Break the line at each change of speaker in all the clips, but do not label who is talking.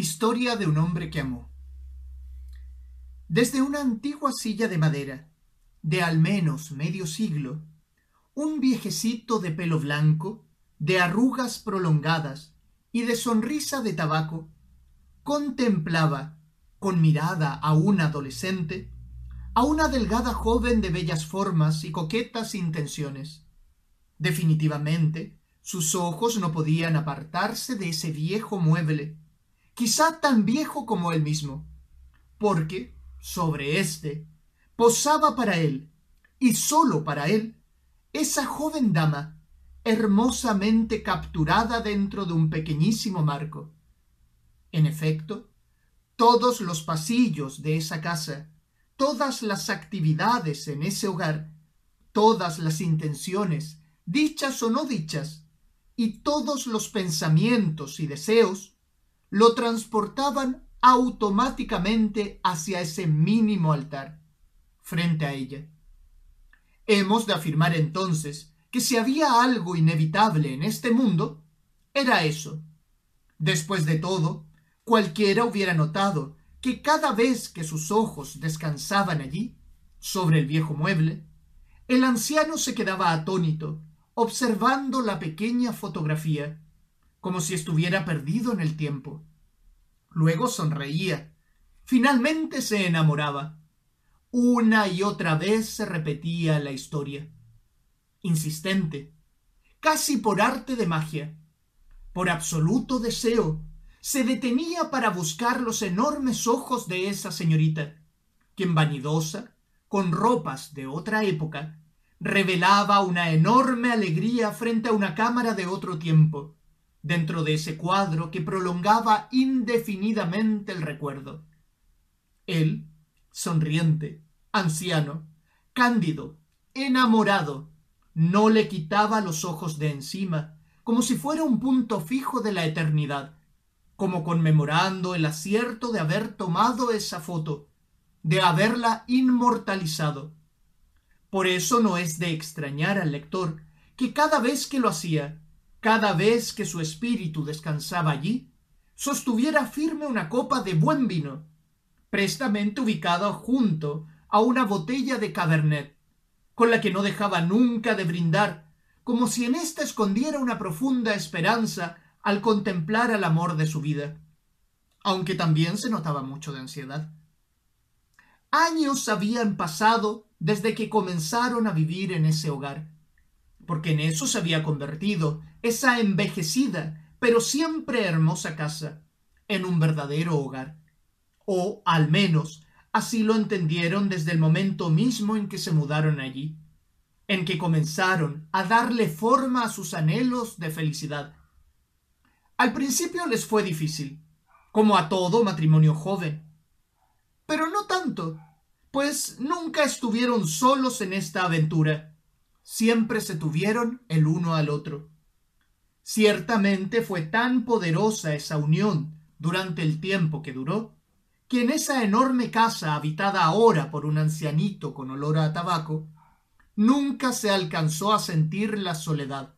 Historia de un hombre que amó. Desde una antigua silla de madera, de al menos medio siglo, un viejecito de pelo blanco, de arrugas prolongadas y de sonrisa de tabaco, contemplaba, con mirada aún adolescente, a una delgada joven de bellas formas y coquetas intenciones. Definitivamente, sus ojos no podían apartarse de ese viejo mueble, quizá tan viejo como él mismo, porque sobre éste posaba para él, y sólo para él, esa joven dama, hermosamente capturada dentro de un pequeñísimo marco. En efecto, todos los pasillos de esa casa, todas las actividades en ese hogar, todas las intenciones, dichas o no dichas, y todos los pensamientos y deseos lo transportaban automáticamente hacia ese mínimo altar, frente a ella. Hemos de afirmar entonces que si había algo inevitable en este mundo, era eso. Después de todo, cualquiera hubiera notado que cada vez que sus ojos descansaban allí, sobre el viejo mueble, el anciano se quedaba atónito, observando la pequeña fotografía como si estuviera perdido en el tiempo. Luego sonreía. Finalmente se enamoraba. Una y otra vez se repetía la historia. Insistente, casi por arte de magia, por absoluto deseo, se detenía para buscar los enormes ojos de esa señorita, quien vanidosa, con ropas de otra época, revelaba una enorme alegría frente a una cámara de otro tiempo, dentro de ese cuadro que prolongaba indefinidamente el recuerdo. Él, sonriente, anciano, cándido, enamorado, no le quitaba los ojos de encima, como si fuera un punto fijo de la eternidad, como conmemorando el acierto de haber tomado esa foto, de haberla inmortalizado. Por eso no es de extrañar al lector que cada vez que lo hacía, cada vez que su espíritu descansaba allí, sostuviera firme una copa de buen vino, prestamente ubicada junto a una botella de cabernet, con la que no dejaba nunca de brindar, como si en ésta escondiera una profunda esperanza al contemplar al amor de su vida, aunque también se notaba mucho de ansiedad. Años habían pasado desde que comenzaron a vivir en ese hogar, porque en eso se había convertido esa envejecida, pero siempre hermosa casa, en un verdadero hogar. O, al menos, así lo entendieron desde el momento mismo en que se mudaron allí, en que comenzaron a darle forma a sus anhelos de felicidad. Al principio les fue difícil, como a todo matrimonio joven. Pero no tanto, pues nunca estuvieron solos en esta aventura siempre se tuvieron el uno al otro. Ciertamente fue tan poderosa esa unión durante el tiempo que duró, que en esa enorme casa habitada ahora por un ancianito con olor a tabaco, nunca se alcanzó a sentir la soledad.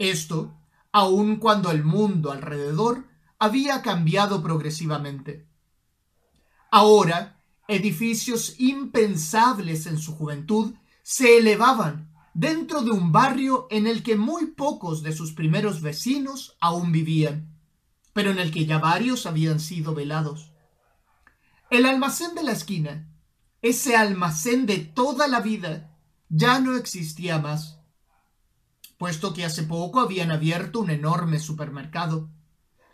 Esto, aun cuando el mundo alrededor había cambiado progresivamente. Ahora, edificios impensables en su juventud se elevaban dentro de un barrio en el que muy pocos de sus primeros vecinos aún vivían, pero en el que ya varios habían sido velados. El almacén de la esquina, ese almacén de toda la vida, ya no existía más, puesto que hace poco habían abierto un enorme supermercado.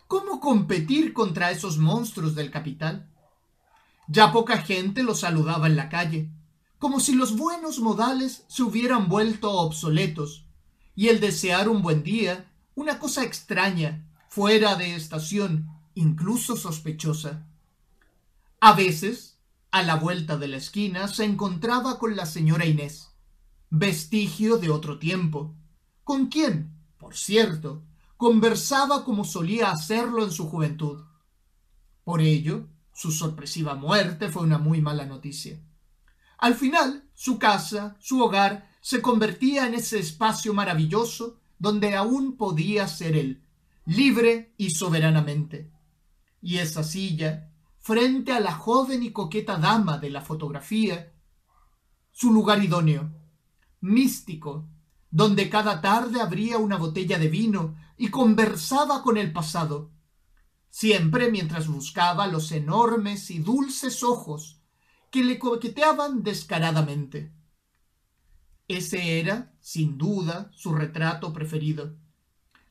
¿Cómo competir contra esos monstruos del capital? Ya poca gente los saludaba en la calle como si los buenos modales se hubieran vuelto obsoletos, y el desear un buen día, una cosa extraña, fuera de estación, incluso sospechosa. A veces, a la vuelta de la esquina, se encontraba con la señora Inés, vestigio de otro tiempo, con quien, por cierto, conversaba como solía hacerlo en su juventud. Por ello, su sorpresiva muerte fue una muy mala noticia. Al final, su casa, su hogar, se convertía en ese espacio maravilloso donde aún podía ser él, libre y soberanamente. y esa silla, frente a la joven y coqueta dama de la fotografía, su lugar idóneo, místico, donde cada tarde abría una botella de vino y conversaba con el pasado, siempre mientras buscaba los enormes y dulces ojos que le coqueteaban descaradamente. Ese era, sin duda, su retrato preferido,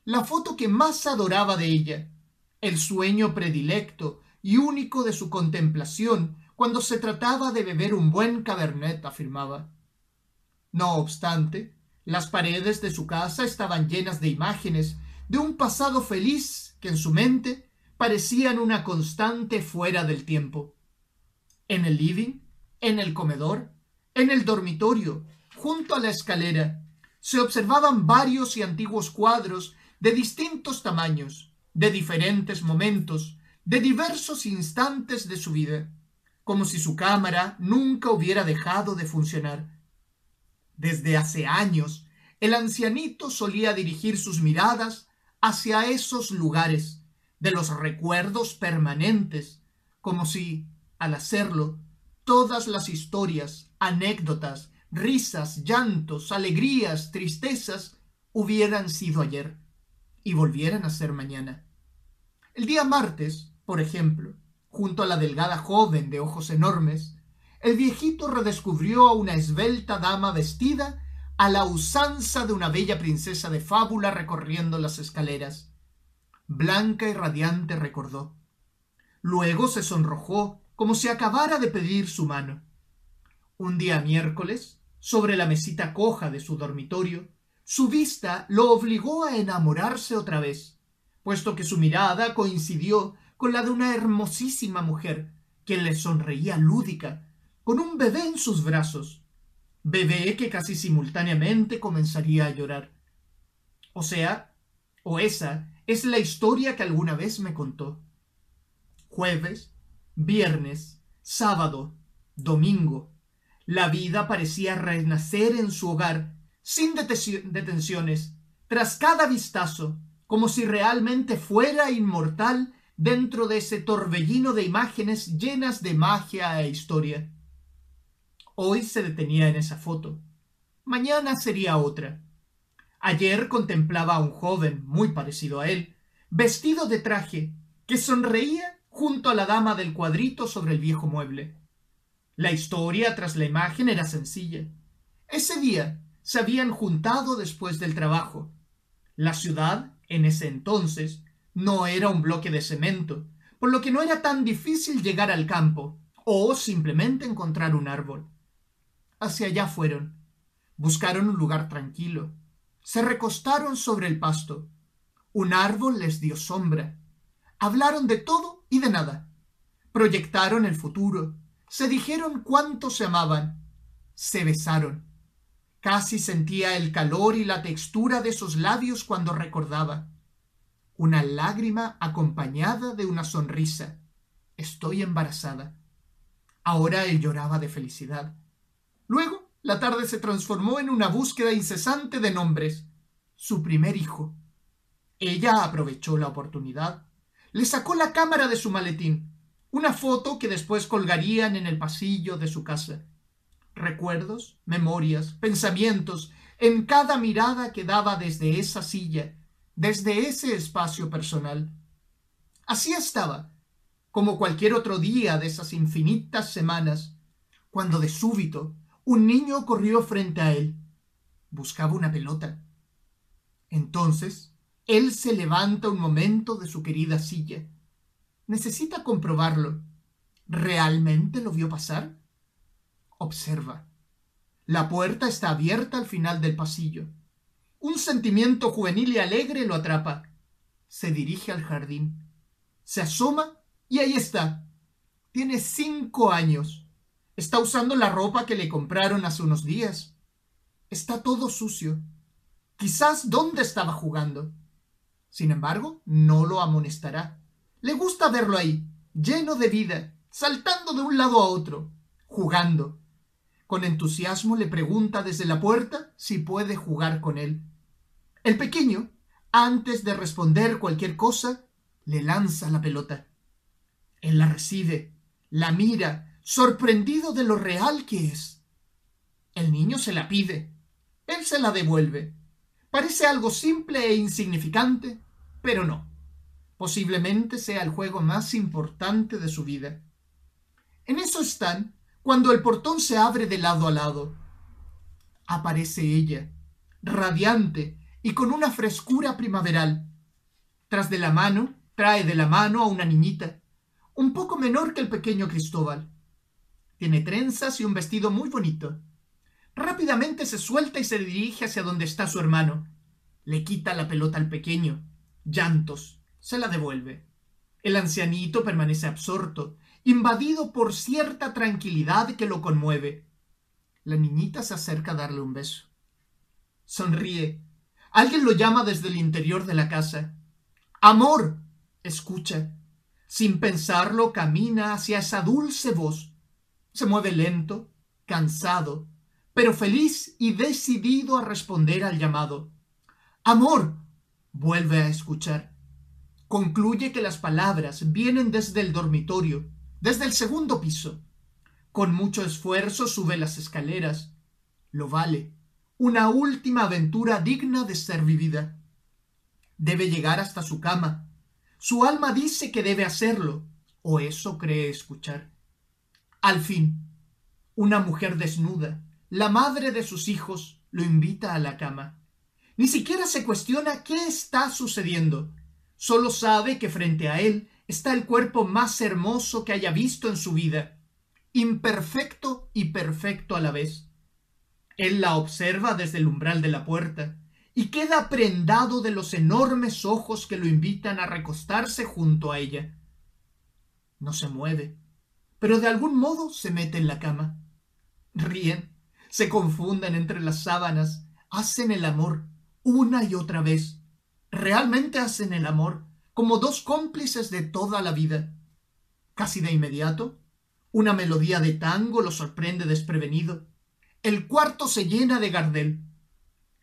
la foto que más adoraba de ella, el sueño predilecto y único de su contemplación cuando se trataba de beber un buen cabernet, afirmaba. No obstante, las paredes de su casa estaban llenas de imágenes de un pasado feliz que en su mente parecían una constante fuera del tiempo. En el living, en el comedor, en el dormitorio, junto a la escalera, se observaban varios y antiguos cuadros de distintos tamaños, de diferentes momentos, de diversos instantes de su vida, como si su cámara nunca hubiera dejado de funcionar. Desde hace años, el ancianito solía dirigir sus miradas hacia esos lugares de los recuerdos permanentes, como si, al hacerlo, todas las historias, anécdotas, risas, llantos, alegrías, tristezas, hubieran sido ayer y volvieran a ser mañana. El día martes, por ejemplo, junto a la delgada joven de ojos enormes, el viejito redescubrió a una esbelta dama vestida a la usanza de una bella princesa de fábula recorriendo las escaleras. Blanca y radiante recordó. Luego se sonrojó como si acabara de pedir su mano. Un día miércoles, sobre la mesita coja de su dormitorio, su vista lo obligó a enamorarse otra vez, puesto que su mirada coincidió con la de una hermosísima mujer que le sonreía lúdica, con un bebé en sus brazos, bebé que casi simultáneamente comenzaría a llorar. O sea, o esa es la historia que alguna vez me contó. Jueves, viernes, sábado, domingo, la vida parecía renacer en su hogar sin detenciones, tras cada vistazo, como si realmente fuera inmortal dentro de ese torbellino de imágenes llenas de magia e historia. Hoy se detenía en esa foto. Mañana sería otra. Ayer contemplaba a un joven muy parecido a él, vestido de traje, que sonreía junto a la dama del cuadrito sobre el viejo mueble. La historia tras la imagen era sencilla. Ese día se habían juntado después del trabajo. La ciudad, en ese entonces, no era un bloque de cemento, por lo que no era tan difícil llegar al campo o simplemente encontrar un árbol. Hacia allá fueron. Buscaron un lugar tranquilo. Se recostaron sobre el pasto. Un árbol les dio sombra. Hablaron de todo y de nada. Proyectaron el futuro. Se dijeron cuánto se amaban. Se besaron. Casi sentía el calor y la textura de esos labios cuando recordaba una lágrima acompañada de una sonrisa. Estoy embarazada. Ahora él lloraba de felicidad. Luego, la tarde se transformó en una búsqueda incesante de nombres. Su primer hijo. Ella aprovechó la oportunidad. Le sacó la cámara de su maletín, una foto que después colgarían en el pasillo de su casa. Recuerdos, memorias, pensamientos, en cada mirada que daba desde esa silla, desde ese espacio personal. Así estaba, como cualquier otro día de esas infinitas semanas, cuando de súbito un niño corrió frente a él. Buscaba una pelota. Entonces, él se levanta un momento de su querida silla. Necesita comprobarlo. ¿Realmente lo vio pasar? Observa. La puerta está abierta al final del pasillo. Un sentimiento juvenil y alegre lo atrapa. Se dirige al jardín. Se asoma y ahí está. Tiene cinco años. Está usando la ropa que le compraron hace unos días. Está todo sucio. Quizás dónde estaba jugando. Sin embargo, no lo amonestará. Le gusta verlo ahí, lleno de vida, saltando de un lado a otro, jugando. Con entusiasmo le pregunta desde la puerta si puede jugar con él. El pequeño, antes de responder cualquier cosa, le lanza la pelota. Él la recibe, la mira, sorprendido de lo real que es. El niño se la pide, él se la devuelve. Parece algo simple e insignificante, pero no. Posiblemente sea el juego más importante de su vida. En eso están cuando el portón se abre de lado a lado. Aparece ella, radiante y con una frescura primaveral. Tras de la mano, trae de la mano a una niñita, un poco menor que el pequeño Cristóbal. Tiene trenzas y un vestido muy bonito. Rápidamente se suelta y se dirige hacia donde está su hermano. Le quita la pelota al pequeño. Llantos. Se la devuelve. El ancianito permanece absorto, invadido por cierta tranquilidad que lo conmueve. La niñita se acerca a darle un beso. Sonríe. Alguien lo llama desde el interior de la casa. Amor. Escucha. Sin pensarlo, camina hacia esa dulce voz. Se mueve lento, cansado, pero feliz y decidido a responder al llamado. Amor. Vuelve a escuchar. Concluye que las palabras vienen desde el dormitorio, desde el segundo piso. Con mucho esfuerzo sube las escaleras. Lo vale. Una última aventura digna de ser vivida. Debe llegar hasta su cama. Su alma dice que debe hacerlo, o eso cree escuchar. Al fin, una mujer desnuda, la madre de sus hijos, lo invita a la cama. Ni siquiera se cuestiona qué está sucediendo. Solo sabe que frente a él está el cuerpo más hermoso que haya visto en su vida, imperfecto y perfecto a la vez. Él la observa desde el umbral de la puerta y queda prendado de los enormes ojos que lo invitan a recostarse junto a ella. No se mueve, pero de algún modo se mete en la cama. Ríen, se confunden entre las sábanas, hacen el amor una y otra vez. Realmente hacen el amor como dos cómplices de toda la vida. Casi de inmediato, una melodía de tango lo sorprende desprevenido. El cuarto se llena de Gardel.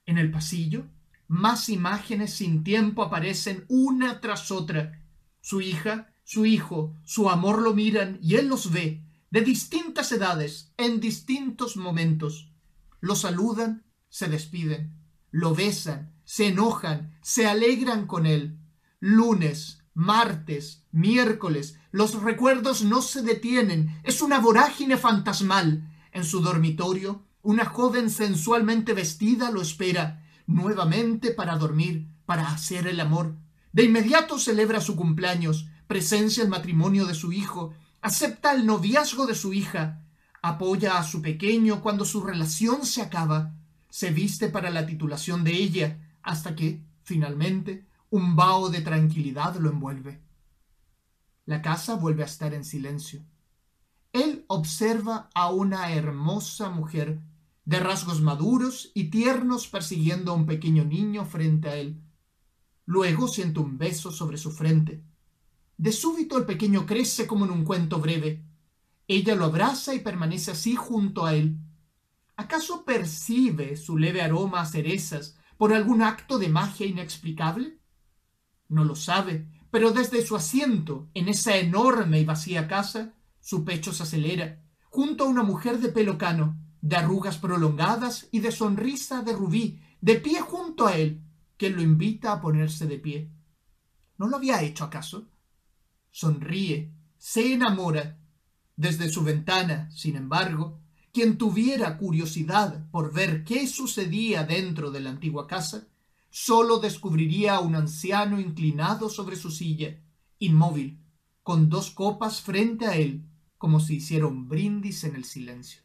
En el pasillo, más imágenes sin tiempo aparecen una tras otra. Su hija, su hijo, su amor lo miran y él los ve, de distintas edades, en distintos momentos. Lo saludan, se despiden, lo besan, se enojan, se alegran con él. Lunes, martes, miércoles, los recuerdos no se detienen, es una vorágine fantasmal. En su dormitorio, una joven sensualmente vestida lo espera, nuevamente para dormir, para hacer el amor. De inmediato celebra su cumpleaños, presencia el matrimonio de su hijo, acepta el noviazgo de su hija, apoya a su pequeño cuando su relación se acaba, se viste para la titulación de ella, hasta que, finalmente, un vaho de tranquilidad lo envuelve. La casa vuelve a estar en silencio. Él observa a una hermosa mujer de rasgos maduros y tiernos persiguiendo a un pequeño niño frente a él. Luego siente un beso sobre su frente. De súbito el pequeño crece como en un cuento breve. Ella lo abraza y permanece así junto a él. ¿Acaso percibe su leve aroma a cerezas por algún acto de magia inexplicable? No lo sabe, pero desde su asiento en esa enorme y vacía casa, su pecho se acelera, junto a una mujer de pelo cano, de arrugas prolongadas y de sonrisa de rubí, de pie junto a él, que lo invita a ponerse de pie. ¿No lo había hecho acaso? Sonríe, se enamora. Desde su ventana, sin embargo, quien tuviera curiosidad por ver qué sucedía dentro de la antigua casa, sólo descubriría a un anciano inclinado sobre su silla, inmóvil, con dos copas frente a él, como si hiciera brindis en el silencio.